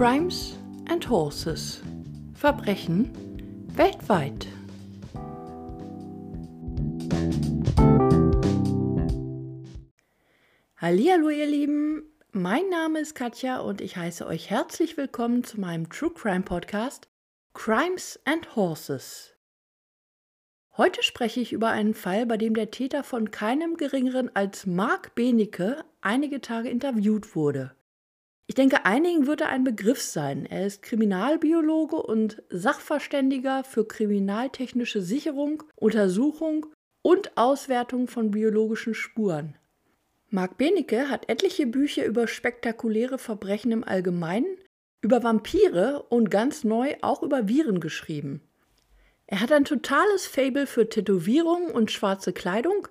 Crimes and Horses. Verbrechen weltweit. Hallo ihr Lieben, mein Name ist Katja und ich heiße euch herzlich willkommen zu meinem True Crime Podcast Crimes and Horses. Heute spreche ich über einen Fall, bei dem der Täter von keinem geringeren als Mark Benecke einige Tage interviewt wurde. Ich denke, einigen wird er ein Begriff sein. Er ist Kriminalbiologe und Sachverständiger für kriminaltechnische Sicherung, Untersuchung und Auswertung von biologischen Spuren. Mark Benecke hat etliche Bücher über spektakuläre Verbrechen im Allgemeinen, über Vampire und ganz neu auch über Viren geschrieben. Er hat ein totales Fable für Tätowierungen und schwarze Kleidung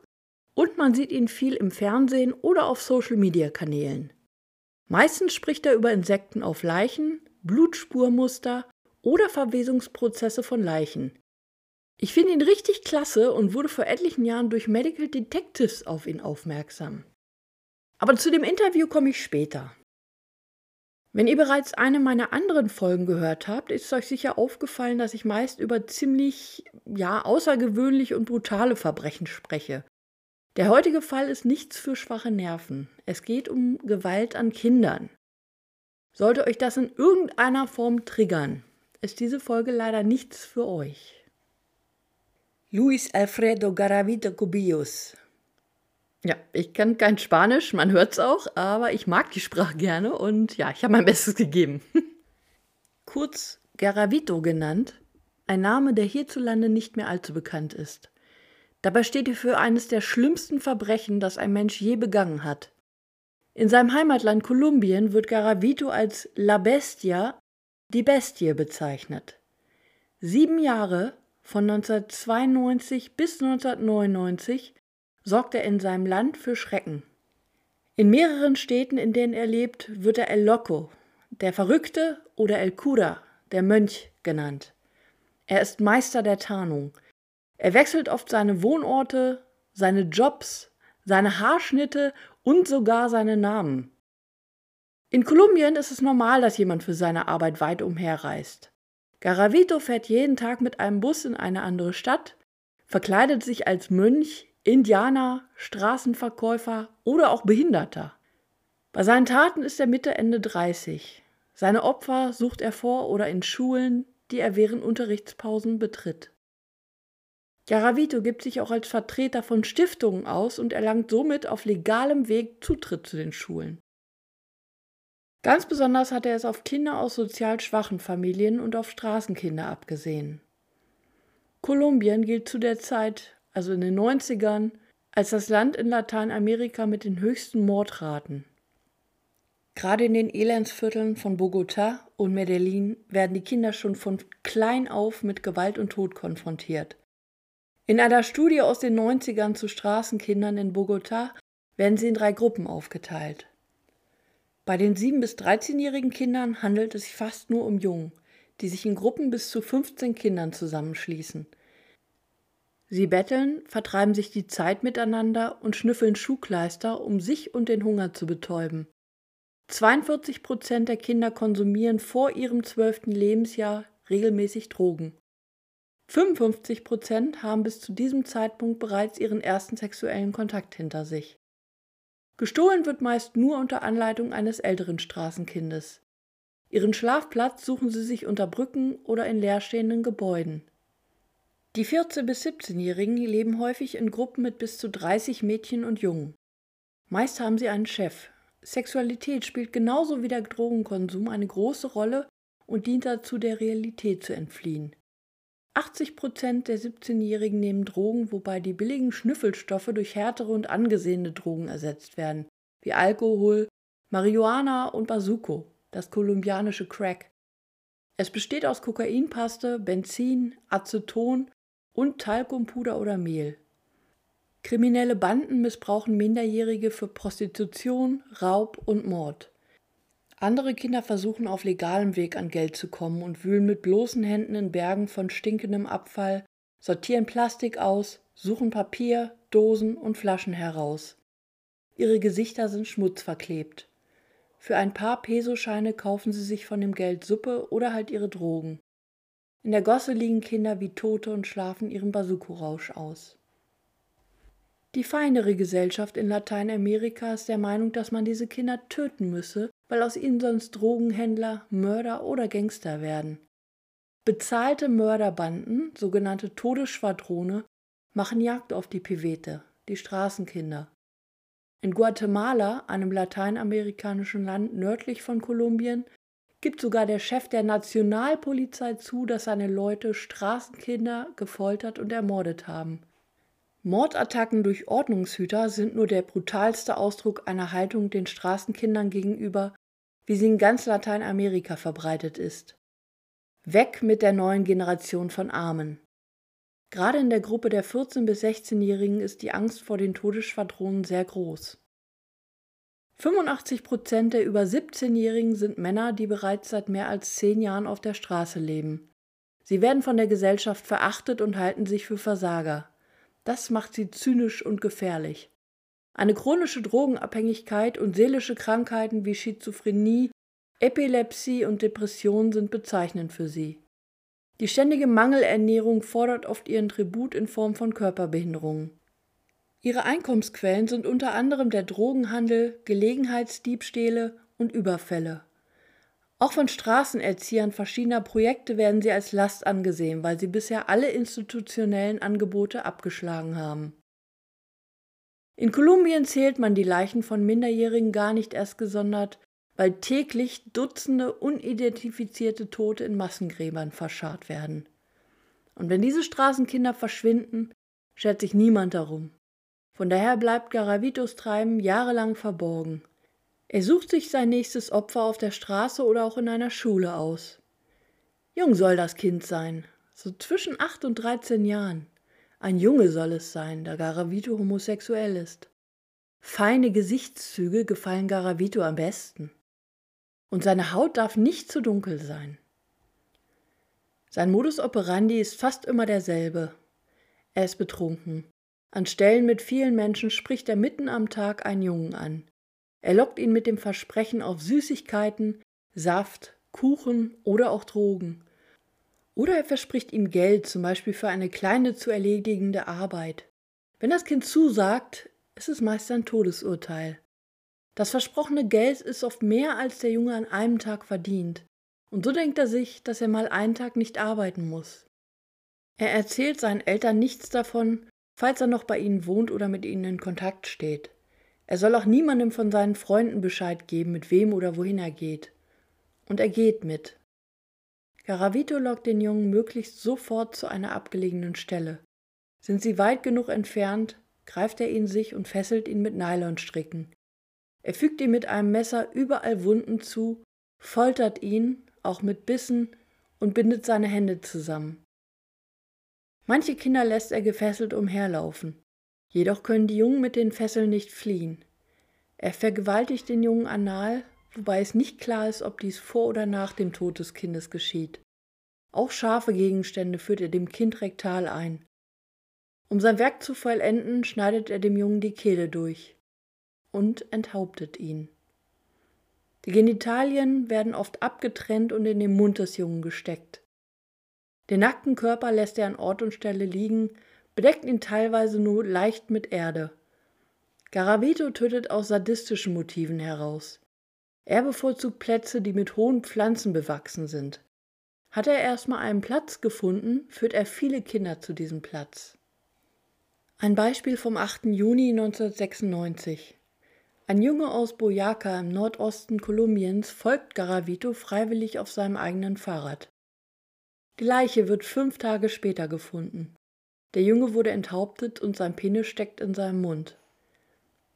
und man sieht ihn viel im Fernsehen oder auf Social-Media-Kanälen. Meistens spricht er über Insekten auf Leichen, Blutspurmuster oder Verwesungsprozesse von Leichen. Ich finde ihn richtig klasse und wurde vor etlichen Jahren durch Medical Detectives auf ihn aufmerksam. Aber zu dem Interview komme ich später. Wenn ihr bereits eine meiner anderen Folgen gehört habt, ist euch sicher aufgefallen, dass ich meist über ziemlich, ja, außergewöhnliche und brutale Verbrechen spreche. Der heutige Fall ist nichts für schwache Nerven. Es geht um Gewalt an Kindern. Sollte euch das in irgendeiner Form triggern, ist diese Folge leider nichts für euch. Luis Alfredo Garavito Cubillos. Ja, ich kann kein Spanisch, man hört es auch, aber ich mag die Sprache gerne und ja, ich habe mein Bestes gegeben. Kurz Garavito genannt, ein Name, der hierzulande nicht mehr allzu bekannt ist. Dabei steht er für eines der schlimmsten Verbrechen, das ein Mensch je begangen hat. In seinem Heimatland Kolumbien wird Garavito als La Bestia, die Bestie, bezeichnet. Sieben Jahre, von 1992 bis 1999, sorgt er in seinem Land für Schrecken. In mehreren Städten, in denen er lebt, wird er El Loco, der Verrückte oder El Cura, der Mönch, genannt. Er ist Meister der Tarnung – er wechselt oft seine Wohnorte, seine Jobs, seine Haarschnitte und sogar seine Namen. In Kolumbien ist es normal, dass jemand für seine Arbeit weit umherreist. Garavito fährt jeden Tag mit einem Bus in eine andere Stadt, verkleidet sich als Mönch, Indianer, Straßenverkäufer oder auch Behinderter. Bei seinen Taten ist er Mitte Ende 30. Seine Opfer sucht er vor oder in Schulen, die er während Unterrichtspausen betritt. Garavito gibt sich auch als Vertreter von Stiftungen aus und erlangt somit auf legalem Weg Zutritt zu den Schulen. Ganz besonders hat er es auf Kinder aus sozial schwachen Familien und auf Straßenkinder abgesehen. Kolumbien gilt zu der Zeit, also in den 90ern, als das Land in Lateinamerika mit den höchsten Mordraten. Gerade in den Elendsvierteln von Bogotá und Medellin werden die Kinder schon von klein auf mit Gewalt und Tod konfrontiert. In einer Studie aus den 90ern zu Straßenkindern in Bogotá werden sie in drei Gruppen aufgeteilt. Bei den 7- bis 13-jährigen Kindern handelt es sich fast nur um Jungen, die sich in Gruppen bis zu 15 Kindern zusammenschließen. Sie betteln, vertreiben sich die Zeit miteinander und schnüffeln Schuhkleister, um sich und den Hunger zu betäuben. 42 Prozent der Kinder konsumieren vor ihrem zwölften Lebensjahr regelmäßig Drogen. 55 Prozent haben bis zu diesem Zeitpunkt bereits ihren ersten sexuellen Kontakt hinter sich. Gestohlen wird meist nur unter Anleitung eines älteren Straßenkindes. Ihren Schlafplatz suchen sie sich unter Brücken oder in leerstehenden Gebäuden. Die 14- bis 17-Jährigen leben häufig in Gruppen mit bis zu 30 Mädchen und Jungen. Meist haben sie einen Chef. Sexualität spielt genauso wie der Drogenkonsum eine große Rolle und dient dazu, der Realität zu entfliehen. 80 Prozent der 17-Jährigen nehmen Drogen, wobei die billigen Schnüffelstoffe durch härtere und angesehene Drogen ersetzt werden, wie Alkohol, Marihuana und Bazuco, das kolumbianische Crack. Es besteht aus Kokainpaste, Benzin, Aceton und Talkumpuder oder Mehl. Kriminelle Banden missbrauchen Minderjährige für Prostitution, Raub und Mord. Andere Kinder versuchen auf legalem Weg an Geld zu kommen und wühlen mit bloßen Händen in Bergen von stinkendem Abfall, sortieren Plastik aus, suchen Papier, Dosen und Flaschen heraus. Ihre Gesichter sind schmutzverklebt. Für ein paar Pesoscheine kaufen sie sich von dem Geld Suppe oder halt ihre Drogen. In der Gosse liegen Kinder wie Tote und schlafen ihren Basuko-Rausch aus. Die feinere Gesellschaft in Lateinamerika ist der Meinung, dass man diese Kinder töten müsse, weil aus ihnen sonst Drogenhändler, Mörder oder Gangster werden. Bezahlte Mörderbanden, sogenannte Todesschwadrone, machen Jagd auf die Pivete, die Straßenkinder. In Guatemala, einem lateinamerikanischen Land nördlich von Kolumbien, gibt sogar der Chef der Nationalpolizei zu, dass seine Leute Straßenkinder gefoltert und ermordet haben. Mordattacken durch Ordnungshüter sind nur der brutalste Ausdruck einer Haltung den Straßenkindern gegenüber, wie sie in ganz Lateinamerika verbreitet ist. Weg mit der neuen Generation von Armen. Gerade in der Gruppe der 14- bis 16-Jährigen ist die Angst vor den Todesschwadronen sehr groß. 85 Prozent der über 17-Jährigen sind Männer, die bereits seit mehr als zehn Jahren auf der Straße leben. Sie werden von der Gesellschaft verachtet und halten sich für Versager. Das macht sie zynisch und gefährlich. Eine chronische Drogenabhängigkeit und seelische Krankheiten wie Schizophrenie, Epilepsie und Depression sind bezeichnend für sie. Die ständige Mangelernährung fordert oft ihren Tribut in Form von Körperbehinderungen. Ihre Einkommensquellen sind unter anderem der Drogenhandel, Gelegenheitsdiebstähle und Überfälle. Auch von Straßenerziehern verschiedener Projekte werden sie als Last angesehen, weil sie bisher alle institutionellen Angebote abgeschlagen haben. In Kolumbien zählt man die Leichen von Minderjährigen gar nicht erst gesondert, weil täglich Dutzende unidentifizierte Tote in Massengräbern verscharrt werden. Und wenn diese Straßenkinder verschwinden, schert sich niemand darum. Von daher bleibt Garavitos Treiben jahrelang verborgen. Er sucht sich sein nächstes Opfer auf der Straße oder auch in einer Schule aus. Jung soll das Kind sein, so zwischen acht und dreizehn Jahren. Ein Junge soll es sein, da Garavito homosexuell ist. Feine Gesichtszüge gefallen Garavito am besten. Und seine Haut darf nicht zu dunkel sein. Sein Modus operandi ist fast immer derselbe. Er ist betrunken. An Stellen mit vielen Menschen spricht er mitten am Tag einen Jungen an. Er lockt ihn mit dem Versprechen auf Süßigkeiten, Saft, Kuchen oder auch Drogen. Oder er verspricht ihm Geld, zum Beispiel für eine kleine zu erledigende Arbeit. Wenn das Kind zusagt, ist es meist ein Todesurteil. Das versprochene Geld ist oft mehr, als der Junge an einem Tag verdient. Und so denkt er sich, dass er mal einen Tag nicht arbeiten muss. Er erzählt seinen Eltern nichts davon, falls er noch bei ihnen wohnt oder mit ihnen in Kontakt steht. Er soll auch niemandem von seinen Freunden Bescheid geben, mit wem oder wohin er geht. Und er geht mit. Garavito lockt den Jungen möglichst sofort zu einer abgelegenen Stelle. Sind sie weit genug entfernt, greift er ihn sich und fesselt ihn mit Nylonstricken. Er fügt ihm mit einem Messer überall Wunden zu, foltert ihn, auch mit Bissen, und bindet seine Hände zusammen. Manche Kinder lässt er gefesselt umherlaufen. Jedoch können die Jungen mit den Fesseln nicht fliehen. Er vergewaltigt den Jungen anal, wobei es nicht klar ist, ob dies vor oder nach dem Tod des Kindes geschieht. Auch scharfe Gegenstände führt er dem Kind rektal ein. Um sein Werk zu vollenden, schneidet er dem Jungen die Kehle durch und enthauptet ihn. Die Genitalien werden oft abgetrennt und in den Mund des Jungen gesteckt. Den nackten Körper lässt er an Ort und Stelle liegen, bedeckt ihn teilweise nur leicht mit Erde. Garavito tötet aus sadistischen Motiven heraus. Er bevorzugt Plätze, die mit hohen Pflanzen bewachsen sind. Hat er erstmal einen Platz gefunden, führt er viele Kinder zu diesem Platz. Ein Beispiel vom 8. Juni 1996. Ein Junge aus Boyaca im Nordosten Kolumbiens folgt Garavito freiwillig auf seinem eigenen Fahrrad. Die Leiche wird fünf Tage später gefunden. Der Junge wurde enthauptet und sein Penis steckt in seinem Mund.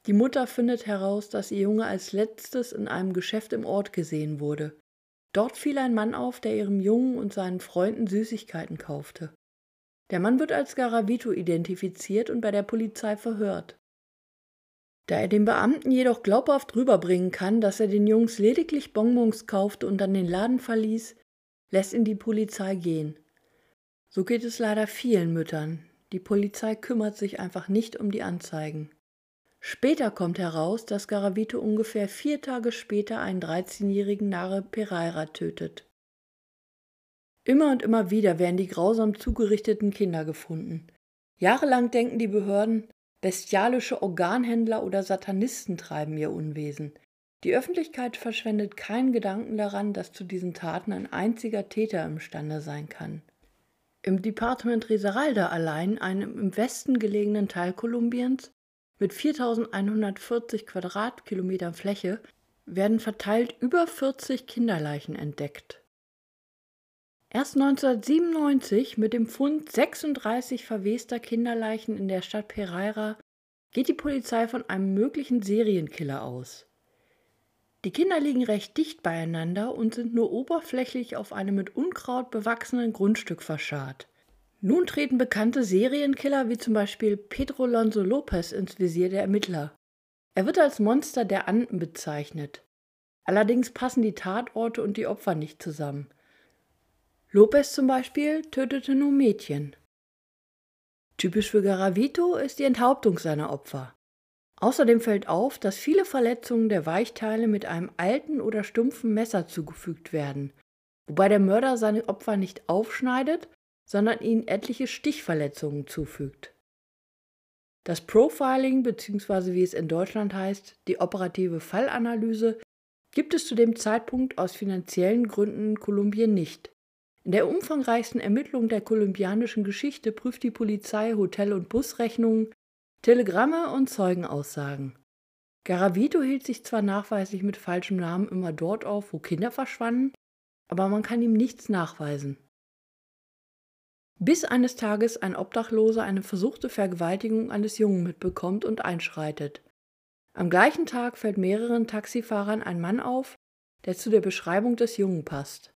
Die Mutter findet heraus, dass ihr Junge als letztes in einem Geschäft im Ort gesehen wurde. Dort fiel ein Mann auf, der ihrem Jungen und seinen Freunden Süßigkeiten kaufte. Der Mann wird als Garavito identifiziert und bei der Polizei verhört. Da er den Beamten jedoch glaubhaft rüberbringen kann, dass er den Jungs lediglich Bonbons kaufte und dann den Laden verließ, lässt ihn die Polizei gehen. So geht es leider vielen Müttern. Die Polizei kümmert sich einfach nicht um die Anzeigen. Später kommt heraus, dass Garavito ungefähr vier Tage später einen 13-jährigen Nare Pereira tötet. Immer und immer wieder werden die grausam zugerichteten Kinder gefunden. Jahrelang denken die Behörden, bestialische Organhändler oder Satanisten treiben ihr Unwesen. Die Öffentlichkeit verschwendet keinen Gedanken daran, dass zu diesen Taten ein einziger Täter imstande sein kann. Im Departement Risaralda allein, einem im Westen gelegenen Teil Kolumbiens, mit 4140 Quadratkilometern Fläche werden verteilt über 40 Kinderleichen entdeckt. Erst 1997 mit dem Fund 36 verwester Kinderleichen in der Stadt Pereira geht die Polizei von einem möglichen Serienkiller aus. Die Kinder liegen recht dicht beieinander und sind nur oberflächlich auf einem mit Unkraut bewachsenen Grundstück verscharrt. Nun treten bekannte Serienkiller wie zum Beispiel Pedro Lonzo Lopez ins Visier der Ermittler. Er wird als Monster der Anden bezeichnet. Allerdings passen die Tatorte und die Opfer nicht zusammen. Lopez zum Beispiel tötete nur Mädchen. Typisch für Garavito ist die Enthauptung seiner Opfer. Außerdem fällt auf, dass viele Verletzungen der Weichteile mit einem alten oder stumpfen Messer zugefügt werden, wobei der Mörder seine Opfer nicht aufschneidet, sondern ihnen etliche Stichverletzungen zufügt. Das Profiling bzw. wie es in Deutschland heißt, die operative Fallanalyse gibt es zu dem Zeitpunkt aus finanziellen Gründen in Kolumbien nicht. In der umfangreichsten Ermittlung der kolumbianischen Geschichte prüft die Polizei Hotel- und Busrechnungen, Telegramme und Zeugenaussagen. Garavito hielt sich zwar nachweislich mit falschem Namen immer dort auf, wo Kinder verschwanden, aber man kann ihm nichts nachweisen bis eines Tages ein Obdachloser eine versuchte Vergewaltigung eines Jungen mitbekommt und einschreitet. Am gleichen Tag fällt mehreren Taxifahrern ein Mann auf, der zu der Beschreibung des Jungen passt.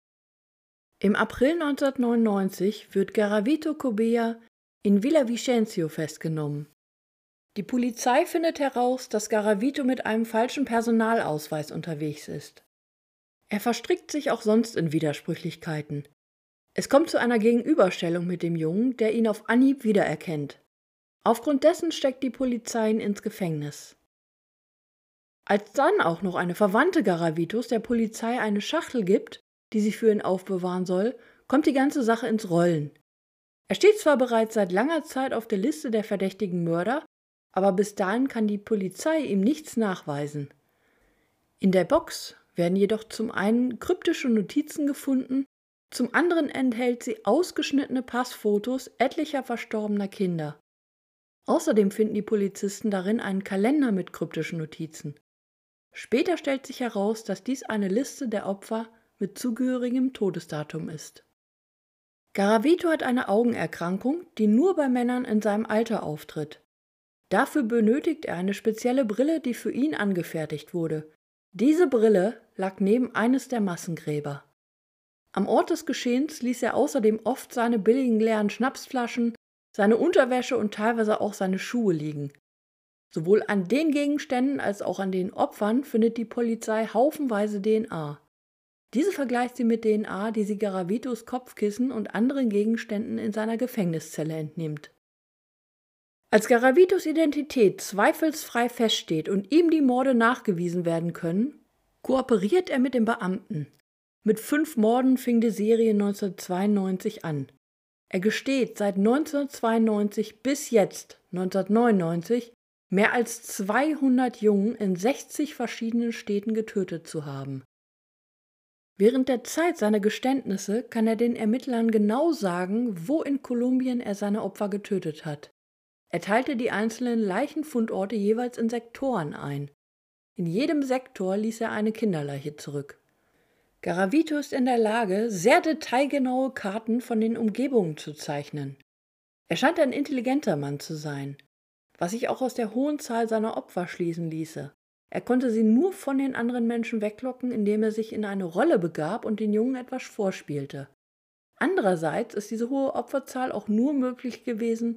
Im April 1999 wird Garavito Cobea in Villavicencio festgenommen. Die Polizei findet heraus, dass Garavito mit einem falschen Personalausweis unterwegs ist. Er verstrickt sich auch sonst in Widersprüchlichkeiten. Es kommt zu einer Gegenüberstellung mit dem Jungen, der ihn auf Anhieb wiedererkennt. Aufgrund dessen steckt die Polizei ihn ins Gefängnis. Als dann auch noch eine Verwandte Garavitos der Polizei eine Schachtel gibt, die sie für ihn aufbewahren soll, kommt die ganze Sache ins Rollen. Er steht zwar bereits seit langer Zeit auf der Liste der verdächtigen Mörder, aber bis dahin kann die Polizei ihm nichts nachweisen. In der Box werden jedoch zum einen kryptische Notizen gefunden, zum anderen enthält sie ausgeschnittene Passfotos etlicher verstorbener Kinder. Außerdem finden die Polizisten darin einen Kalender mit kryptischen Notizen. Später stellt sich heraus, dass dies eine Liste der Opfer mit zugehörigem Todesdatum ist. Garavito hat eine Augenerkrankung, die nur bei Männern in seinem Alter auftritt. Dafür benötigt er eine spezielle Brille, die für ihn angefertigt wurde. Diese Brille lag neben eines der Massengräber. Am Ort des Geschehens ließ er außerdem oft seine billigen leeren Schnapsflaschen, seine Unterwäsche und teilweise auch seine Schuhe liegen. Sowohl an den Gegenständen als auch an den Opfern findet die Polizei haufenweise DNA. Diese vergleicht sie mit DNA, die sie Garavitos Kopfkissen und anderen Gegenständen in seiner Gefängniszelle entnimmt. Als Garavitos Identität zweifelsfrei feststeht und ihm die Morde nachgewiesen werden können, kooperiert er mit den Beamten. Mit fünf Morden fing die Serie 1992 an. Er gesteht seit 1992 bis jetzt, 1999, mehr als 200 Jungen in 60 verschiedenen Städten getötet zu haben. Während der Zeit seiner Geständnisse kann er den Ermittlern genau sagen, wo in Kolumbien er seine Opfer getötet hat. Er teilte die einzelnen Leichenfundorte jeweils in Sektoren ein. In jedem Sektor ließ er eine Kinderleiche zurück. Garavito ist in der Lage, sehr detailgenaue Karten von den Umgebungen zu zeichnen. Er scheint ein intelligenter Mann zu sein, was sich auch aus der hohen Zahl seiner Opfer schließen ließe. Er konnte sie nur von den anderen Menschen weglocken, indem er sich in eine Rolle begab und den Jungen etwas vorspielte. Andererseits ist diese hohe Opferzahl auch nur möglich gewesen,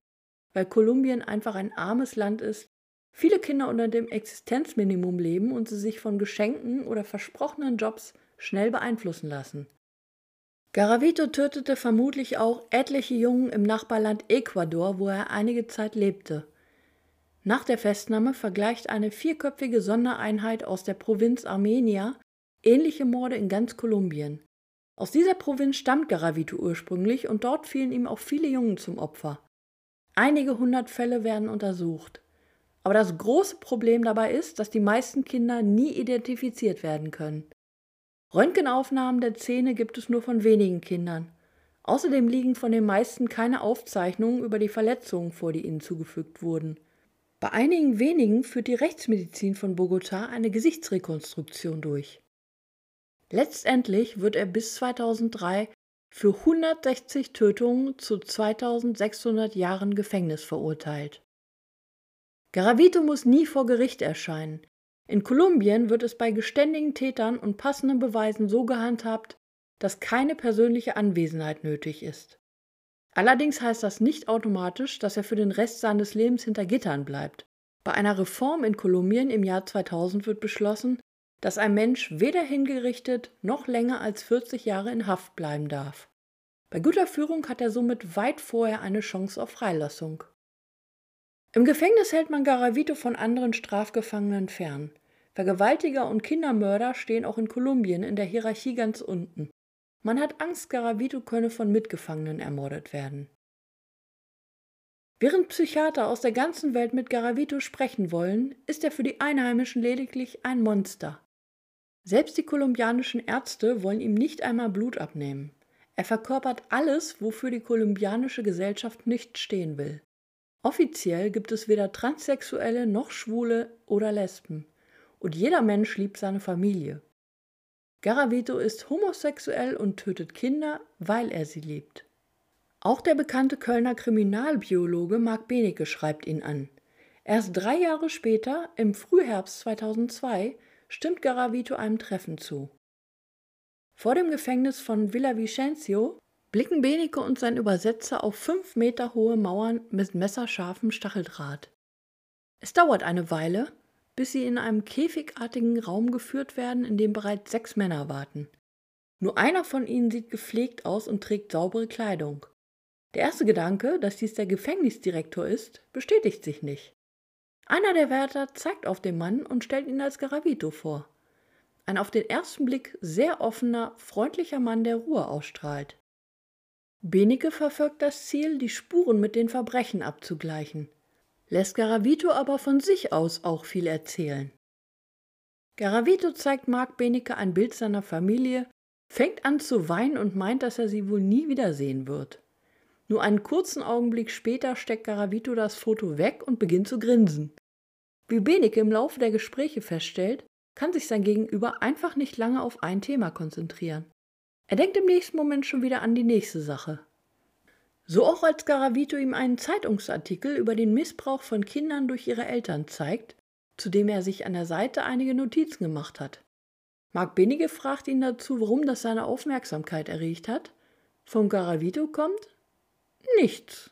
weil Kolumbien einfach ein armes Land ist, viele Kinder unter dem Existenzminimum leben und sie sich von Geschenken oder versprochenen Jobs schnell beeinflussen lassen. Garavito tötete vermutlich auch etliche Jungen im Nachbarland Ecuador, wo er einige Zeit lebte. Nach der Festnahme vergleicht eine vierköpfige Sondereinheit aus der Provinz Armenia ähnliche Morde in ganz Kolumbien. Aus dieser Provinz stammt Garavito ursprünglich und dort fielen ihm auch viele Jungen zum Opfer. Einige hundert Fälle werden untersucht. Aber das große Problem dabei ist, dass die meisten Kinder nie identifiziert werden können. Röntgenaufnahmen der Zähne gibt es nur von wenigen Kindern. Außerdem liegen von den meisten keine Aufzeichnungen über die Verletzungen vor, die ihnen zugefügt wurden. Bei einigen wenigen führt die Rechtsmedizin von Bogotá eine Gesichtsrekonstruktion durch. Letztendlich wird er bis 2003 für 160 Tötungen zu 2600 Jahren Gefängnis verurteilt. Garavito muss nie vor Gericht erscheinen. In Kolumbien wird es bei geständigen Tätern und passenden Beweisen so gehandhabt, dass keine persönliche Anwesenheit nötig ist. Allerdings heißt das nicht automatisch, dass er für den Rest seines Lebens hinter Gittern bleibt. Bei einer Reform in Kolumbien im Jahr 2000 wird beschlossen, dass ein Mensch weder hingerichtet noch länger als 40 Jahre in Haft bleiben darf. Bei guter Führung hat er somit weit vorher eine Chance auf Freilassung. Im Gefängnis hält man Garavito von anderen Strafgefangenen fern. Vergewaltiger und Kindermörder stehen auch in Kolumbien in der Hierarchie ganz unten. Man hat Angst, Garavito könne von Mitgefangenen ermordet werden. Während Psychiater aus der ganzen Welt mit Garavito sprechen wollen, ist er für die Einheimischen lediglich ein Monster. Selbst die kolumbianischen Ärzte wollen ihm nicht einmal Blut abnehmen. Er verkörpert alles, wofür die kolumbianische Gesellschaft nicht stehen will. Offiziell gibt es weder Transsexuelle noch Schwule oder Lesben. Und jeder Mensch liebt seine Familie. Garavito ist homosexuell und tötet Kinder, weil er sie liebt. Auch der bekannte Kölner Kriminalbiologe Marc Benecke schreibt ihn an. Erst drei Jahre später, im Frühherbst 2002, stimmt Garavito einem Treffen zu. Vor dem Gefängnis von Villavicencio blicken Benecke und sein Übersetzer auf fünf Meter hohe Mauern mit messerscharfem Stacheldraht. Es dauert eine Weile, bis sie in einem käfigartigen Raum geführt werden, in dem bereits sechs Männer warten. Nur einer von ihnen sieht gepflegt aus und trägt saubere Kleidung. Der erste Gedanke, dass dies der Gefängnisdirektor ist, bestätigt sich nicht. Einer der Wärter zeigt auf den Mann und stellt ihn als Garavito vor. Ein auf den ersten Blick sehr offener, freundlicher Mann, der Ruhe ausstrahlt. Benike verfolgt das Ziel, die Spuren mit den Verbrechen abzugleichen, lässt Garavito aber von sich aus auch viel erzählen. Garavito zeigt Mark Benike ein Bild seiner Familie, fängt an zu weinen und meint, dass er sie wohl nie wiedersehen wird. Nur einen kurzen Augenblick später steckt Garavito das Foto weg und beginnt zu grinsen. Wie Benecke im Laufe der Gespräche feststellt, kann sich sein Gegenüber einfach nicht lange auf ein Thema konzentrieren. Er denkt im nächsten Moment schon wieder an die nächste Sache. So auch als Garavito ihm einen Zeitungsartikel über den Missbrauch von Kindern durch ihre Eltern zeigt, zu dem er sich an der Seite einige Notizen gemacht hat. Mark Benige fragt ihn dazu, warum das seine Aufmerksamkeit erregt hat. Von Garavito kommt, Nichts.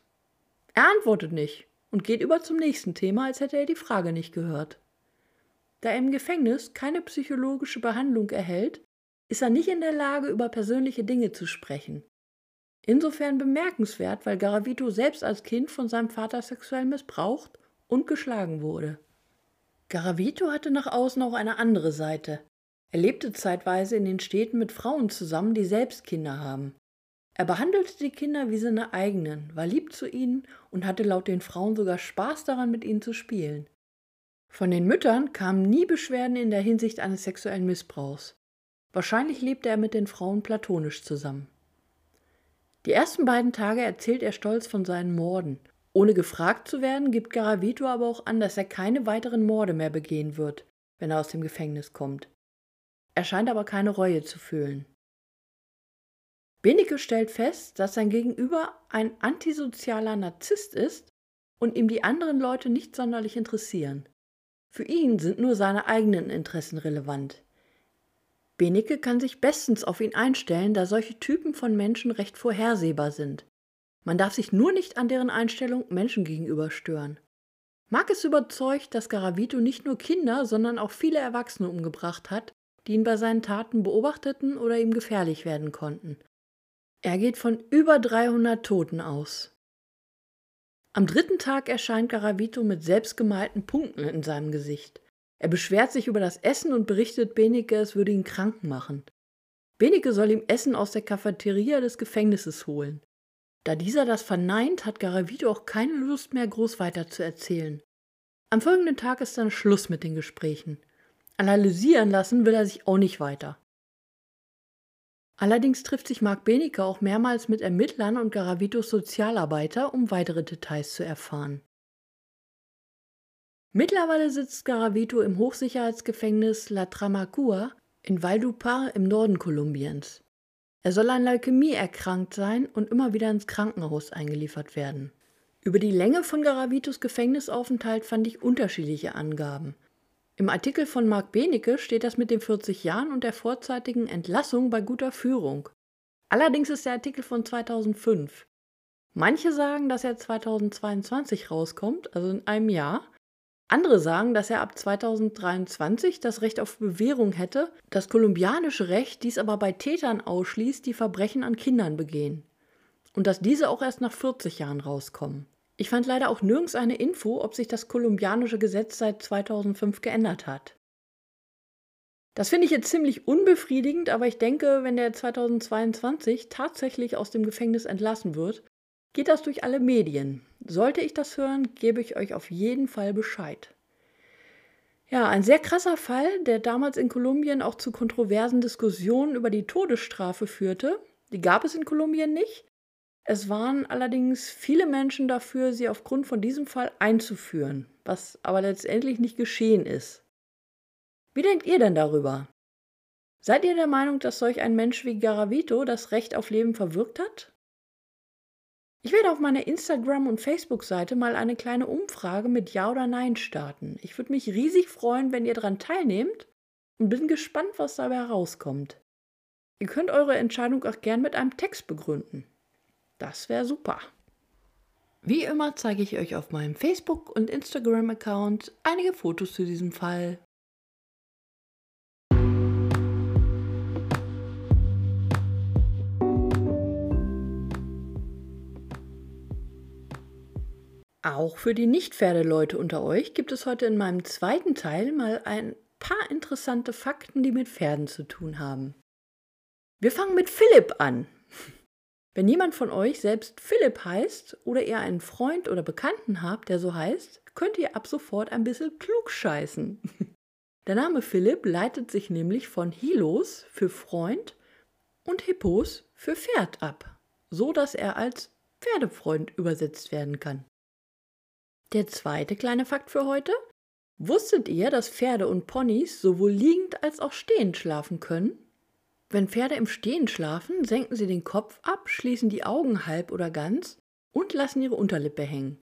Er antwortet nicht und geht über zum nächsten Thema, als hätte er die Frage nicht gehört. Da er im Gefängnis keine psychologische Behandlung erhält, ist er nicht in der Lage, über persönliche Dinge zu sprechen. Insofern bemerkenswert, weil Garavito selbst als Kind von seinem Vater sexuell missbraucht und geschlagen wurde. Garavito hatte nach außen auch eine andere Seite. Er lebte zeitweise in den Städten mit Frauen zusammen, die selbst Kinder haben. Er behandelte die Kinder wie seine eigenen, war lieb zu ihnen und hatte laut den Frauen sogar Spaß daran, mit ihnen zu spielen. Von den Müttern kamen nie Beschwerden in der Hinsicht eines sexuellen Missbrauchs. Wahrscheinlich lebte er mit den Frauen platonisch zusammen. Die ersten beiden Tage erzählt er stolz von seinen Morden. Ohne gefragt zu werden, gibt Garavito aber auch an, dass er keine weiteren Morde mehr begehen wird, wenn er aus dem Gefängnis kommt. Er scheint aber keine Reue zu fühlen. Benecke stellt fest, dass sein Gegenüber ein antisozialer Narzisst ist und ihm die anderen Leute nicht sonderlich interessieren. Für ihn sind nur seine eigenen Interessen relevant. Benecke kann sich bestens auf ihn einstellen, da solche Typen von Menschen recht vorhersehbar sind. Man darf sich nur nicht an deren Einstellung Menschen gegenüber stören. Mark ist überzeugt, dass Garavito nicht nur Kinder, sondern auch viele Erwachsene umgebracht hat, die ihn bei seinen Taten beobachteten oder ihm gefährlich werden konnten. Er geht von über 300 Toten aus. Am dritten Tag erscheint Garavito mit selbstgemalten Punkten in seinem Gesicht. Er beschwert sich über das Essen und berichtet Benike, es würde ihn krank machen. Benike soll ihm Essen aus der Cafeteria des Gefängnisses holen. Da dieser das verneint, hat Garavito auch keine Lust mehr, groß weiter zu erzählen. Am folgenden Tag ist dann Schluss mit den Gesprächen. Analysieren lassen will er sich auch nicht weiter. Allerdings trifft sich Mark Benecke auch mehrmals mit Ermittlern und Garavitos Sozialarbeiter, um weitere Details zu erfahren. Mittlerweile sitzt Garavito im Hochsicherheitsgefängnis La Tramacua in Valledupar im Norden Kolumbiens. Er soll an Leukämie erkrankt sein und immer wieder ins Krankenhaus eingeliefert werden. Über die Länge von Garavitos Gefängnisaufenthalt fand ich unterschiedliche Angaben. Im Artikel von Marc Benecke steht das mit den 40 Jahren und der vorzeitigen Entlassung bei guter Führung. Allerdings ist der Artikel von 2005. Manche sagen, dass er 2022 rauskommt, also in einem Jahr. Andere sagen, dass er ab 2023 das Recht auf Bewährung hätte, das kolumbianische Recht dies aber bei Tätern ausschließt, die Verbrechen an Kindern begehen. Und dass diese auch erst nach 40 Jahren rauskommen. Ich fand leider auch nirgends eine Info, ob sich das kolumbianische Gesetz seit 2005 geändert hat. Das finde ich jetzt ziemlich unbefriedigend, aber ich denke, wenn der 2022 tatsächlich aus dem Gefängnis entlassen wird, geht das durch alle Medien. Sollte ich das hören, gebe ich euch auf jeden Fall Bescheid. Ja, ein sehr krasser Fall, der damals in Kolumbien auch zu kontroversen Diskussionen über die Todesstrafe führte. Die gab es in Kolumbien nicht, es waren allerdings viele Menschen dafür, sie aufgrund von diesem Fall einzuführen, was aber letztendlich nicht geschehen ist. Wie denkt ihr denn darüber? Seid ihr der Meinung, dass solch ein Mensch wie Garavito das Recht auf Leben verwirkt hat? Ich werde auf meiner Instagram- und Facebook-Seite mal eine kleine Umfrage mit Ja oder Nein starten. Ich würde mich riesig freuen, wenn ihr daran teilnehmt und bin gespannt, was dabei herauskommt. Ihr könnt eure Entscheidung auch gern mit einem Text begründen. Das wäre super. Wie immer zeige ich euch auf meinem Facebook- und Instagram-Account einige Fotos zu diesem Fall. Auch für die Nicht-Pferdeleute unter euch gibt es heute in meinem zweiten Teil mal ein paar interessante Fakten, die mit Pferden zu tun haben. Wir fangen mit Philipp an. Wenn jemand von euch selbst Philipp heißt oder ihr einen Freund oder Bekannten habt, der so heißt, könnt ihr ab sofort ein bisschen klug scheißen. Der Name Philipp leitet sich nämlich von Hilos für Freund und Hippos für Pferd ab, so dass er als Pferdefreund übersetzt werden kann. Der zweite kleine Fakt für heute. Wusstet ihr, dass Pferde und Ponys sowohl liegend als auch stehend schlafen können? Wenn Pferde im Stehen schlafen, senken sie den Kopf ab, schließen die Augen halb oder ganz und lassen ihre Unterlippe hängen.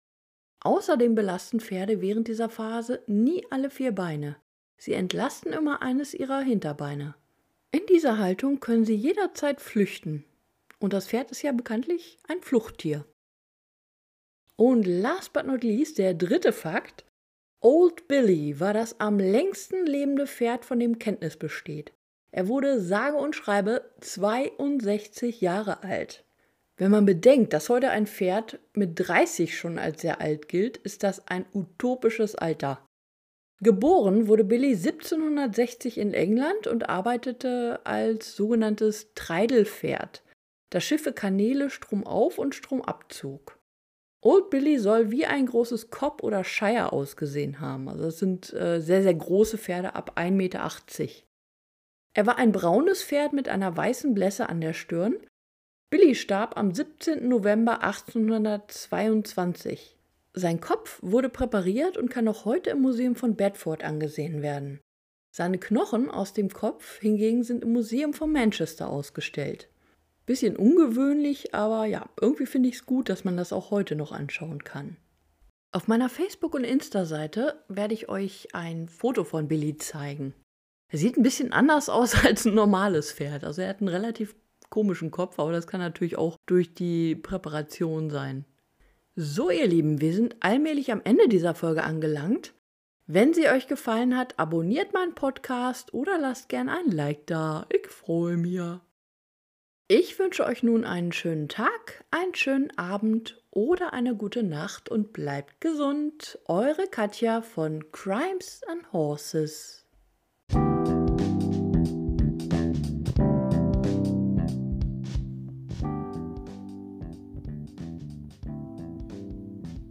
Außerdem belasten Pferde während dieser Phase nie alle vier Beine. Sie entlasten immer eines ihrer Hinterbeine. In dieser Haltung können sie jederzeit flüchten. Und das Pferd ist ja bekanntlich ein Fluchttier. Und last but not least, der dritte Fakt. Old Billy war das am längsten lebende Pferd, von dem Kenntnis besteht. Er wurde sage und schreibe 62 Jahre alt. Wenn man bedenkt, dass heute ein Pferd mit 30 schon als sehr alt gilt, ist das ein utopisches Alter. Geboren wurde Billy 1760 in England und arbeitete als sogenanntes Treidelpferd, das Schiffe Kanäle stromauf und stromab zog. Old Billy soll wie ein großes Cobb oder Shire ausgesehen haben. Also das sind äh, sehr, sehr große Pferde ab 1,80 Meter. Er war ein braunes Pferd mit einer weißen Blässe an der Stirn. Billy starb am 17. November 1822. Sein Kopf wurde präpariert und kann noch heute im Museum von Bedford angesehen werden. Seine Knochen aus dem Kopf hingegen sind im Museum von Manchester ausgestellt. Bisschen ungewöhnlich, aber ja, irgendwie finde ich es gut, dass man das auch heute noch anschauen kann. Auf meiner Facebook- und Insta-Seite werde ich euch ein Foto von Billy zeigen. Er sieht ein bisschen anders aus als ein normales Pferd. Also er hat einen relativ komischen Kopf, aber das kann natürlich auch durch die Präparation sein. So, ihr Lieben, wir sind allmählich am Ende dieser Folge angelangt. Wenn sie euch gefallen hat, abonniert meinen Podcast oder lasst gern ein Like da. Ich freue mich. Ich wünsche euch nun einen schönen Tag, einen schönen Abend oder eine gute Nacht und bleibt gesund. Eure Katja von Crimes and Horses.